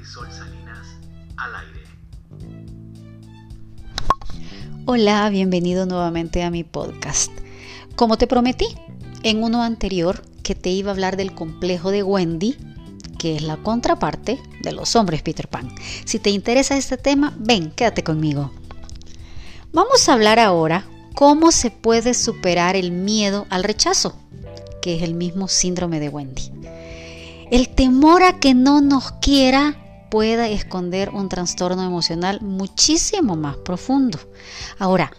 Marisol Salinas al aire. Hola, bienvenido nuevamente a mi podcast. Como te prometí en uno anterior que te iba a hablar del complejo de Wendy, que es la contraparte de los hombres Peter Pan. Si te interesa este tema, ven, quédate conmigo. Vamos a hablar ahora cómo se puede superar el miedo al rechazo, que es el mismo síndrome de Wendy. El temor a que no nos quiera pueda esconder un trastorno emocional muchísimo más profundo. Ahora,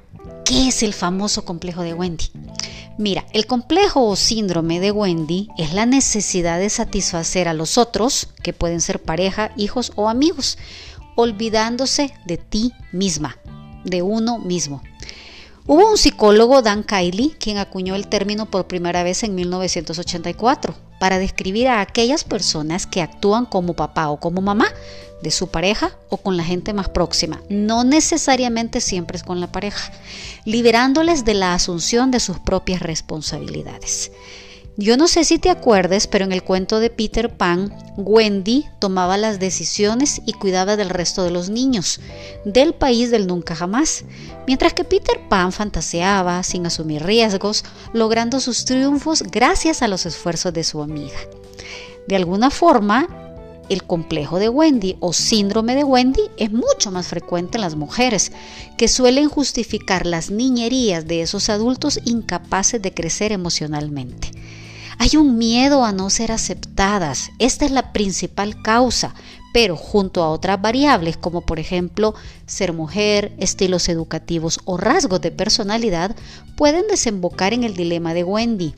¿qué es el famoso complejo de Wendy? Mira, el complejo o síndrome de Wendy es la necesidad de satisfacer a los otros, que pueden ser pareja, hijos o amigos, olvidándose de ti misma, de uno mismo. Hubo un psicólogo, Dan Kiley, quien acuñó el término por primera vez en 1984 para describir a aquellas personas que actúan como papá o como mamá de su pareja o con la gente más próxima, no necesariamente siempre es con la pareja, liberándoles de la asunción de sus propias responsabilidades. Yo no sé si te acuerdes, pero en el cuento de Peter Pan, Wendy tomaba las decisiones y cuidaba del resto de los niños, del país del nunca jamás, mientras que Peter Pan fantaseaba sin asumir riesgos, logrando sus triunfos gracias a los esfuerzos de su amiga. De alguna forma, el complejo de Wendy o síndrome de Wendy es mucho más frecuente en las mujeres, que suelen justificar las niñerías de esos adultos incapaces de crecer emocionalmente. Hay un miedo a no ser aceptadas. Esta es la principal causa, pero junto a otras variables como por ejemplo ser mujer, estilos educativos o rasgos de personalidad, pueden desembocar en el dilema de Wendy.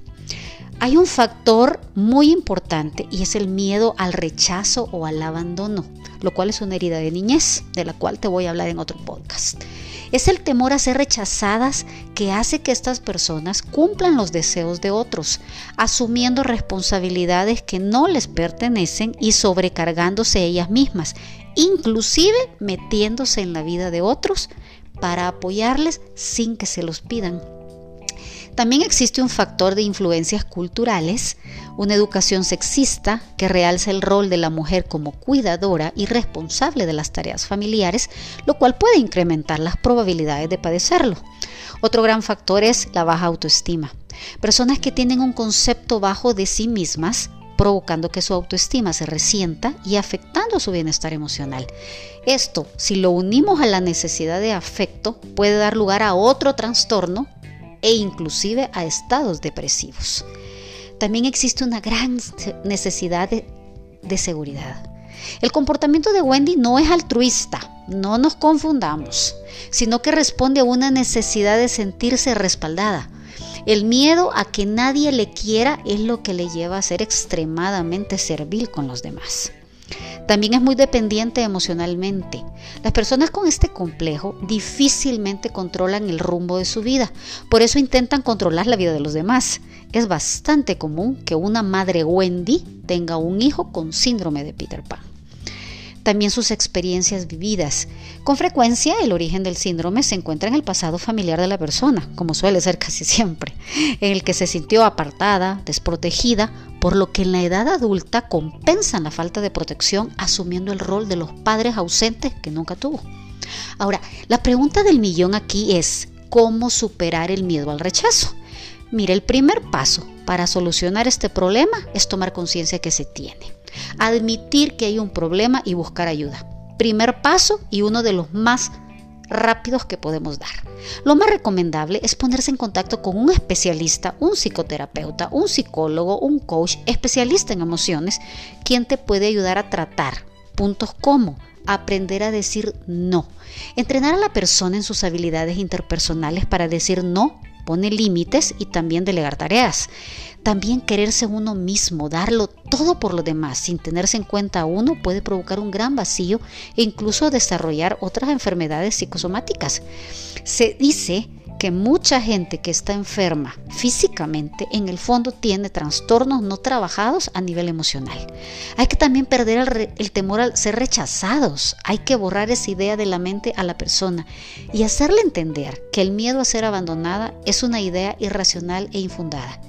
Hay un factor muy importante y es el miedo al rechazo o al abandono, lo cual es una herida de niñez, de la cual te voy a hablar en otro podcast. Es el temor a ser rechazadas que hace que estas personas cumplan los deseos de otros, asumiendo responsabilidades que no les pertenecen y sobrecargándose ellas mismas, inclusive metiéndose en la vida de otros para apoyarles sin que se los pidan. También existe un factor de influencias culturales, una educación sexista que realza el rol de la mujer como cuidadora y responsable de las tareas familiares, lo cual puede incrementar las probabilidades de padecerlo. Otro gran factor es la baja autoestima. Personas que tienen un concepto bajo de sí mismas provocando que su autoestima se resienta y afectando su bienestar emocional. Esto, si lo unimos a la necesidad de afecto, puede dar lugar a otro trastorno e inclusive a estados depresivos. También existe una gran necesidad de, de seguridad. El comportamiento de Wendy no es altruista, no nos confundamos, sino que responde a una necesidad de sentirse respaldada. El miedo a que nadie le quiera es lo que le lleva a ser extremadamente servil con los demás. También es muy dependiente emocionalmente. Las personas con este complejo difícilmente controlan el rumbo de su vida, por eso intentan controlar la vida de los demás. Es bastante común que una madre Wendy tenga un hijo con síndrome de Peter Pan también sus experiencias vividas. Con frecuencia el origen del síndrome se encuentra en el pasado familiar de la persona, como suele ser casi siempre, en el que se sintió apartada, desprotegida, por lo que en la edad adulta compensan la falta de protección asumiendo el rol de los padres ausentes que nunca tuvo. Ahora, la pregunta del millón aquí es, ¿cómo superar el miedo al rechazo? Mira, el primer paso para solucionar este problema es tomar conciencia que se tiene admitir que hay un problema y buscar ayuda. Primer paso y uno de los más rápidos que podemos dar. Lo más recomendable es ponerse en contacto con un especialista, un psicoterapeuta, un psicólogo, un coach especialista en emociones, quien te puede ayudar a tratar puntos como aprender a decir no, entrenar a la persona en sus habilidades interpersonales para decir no pone límites y también delegar tareas. También quererse uno mismo, darlo todo por lo demás, sin tenerse en cuenta a uno, puede provocar un gran vacío e incluso desarrollar otras enfermedades psicosomáticas. Se dice que mucha gente que está enferma físicamente en el fondo tiene trastornos no trabajados a nivel emocional. Hay que también perder el, temor al ser rechazados. Hay que borrar esa idea de la mente a la persona y hacerle entender que el miedo a ser abandonada es una idea irracional e infundada.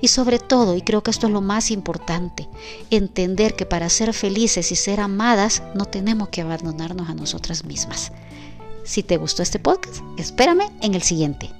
Y sobre todo, y creo que esto es lo más importante, entender que para ser felices y ser amadas no tenemos que abandonarnos a nosotras mismas Si te gustó este podcast, espérame en el siguiente.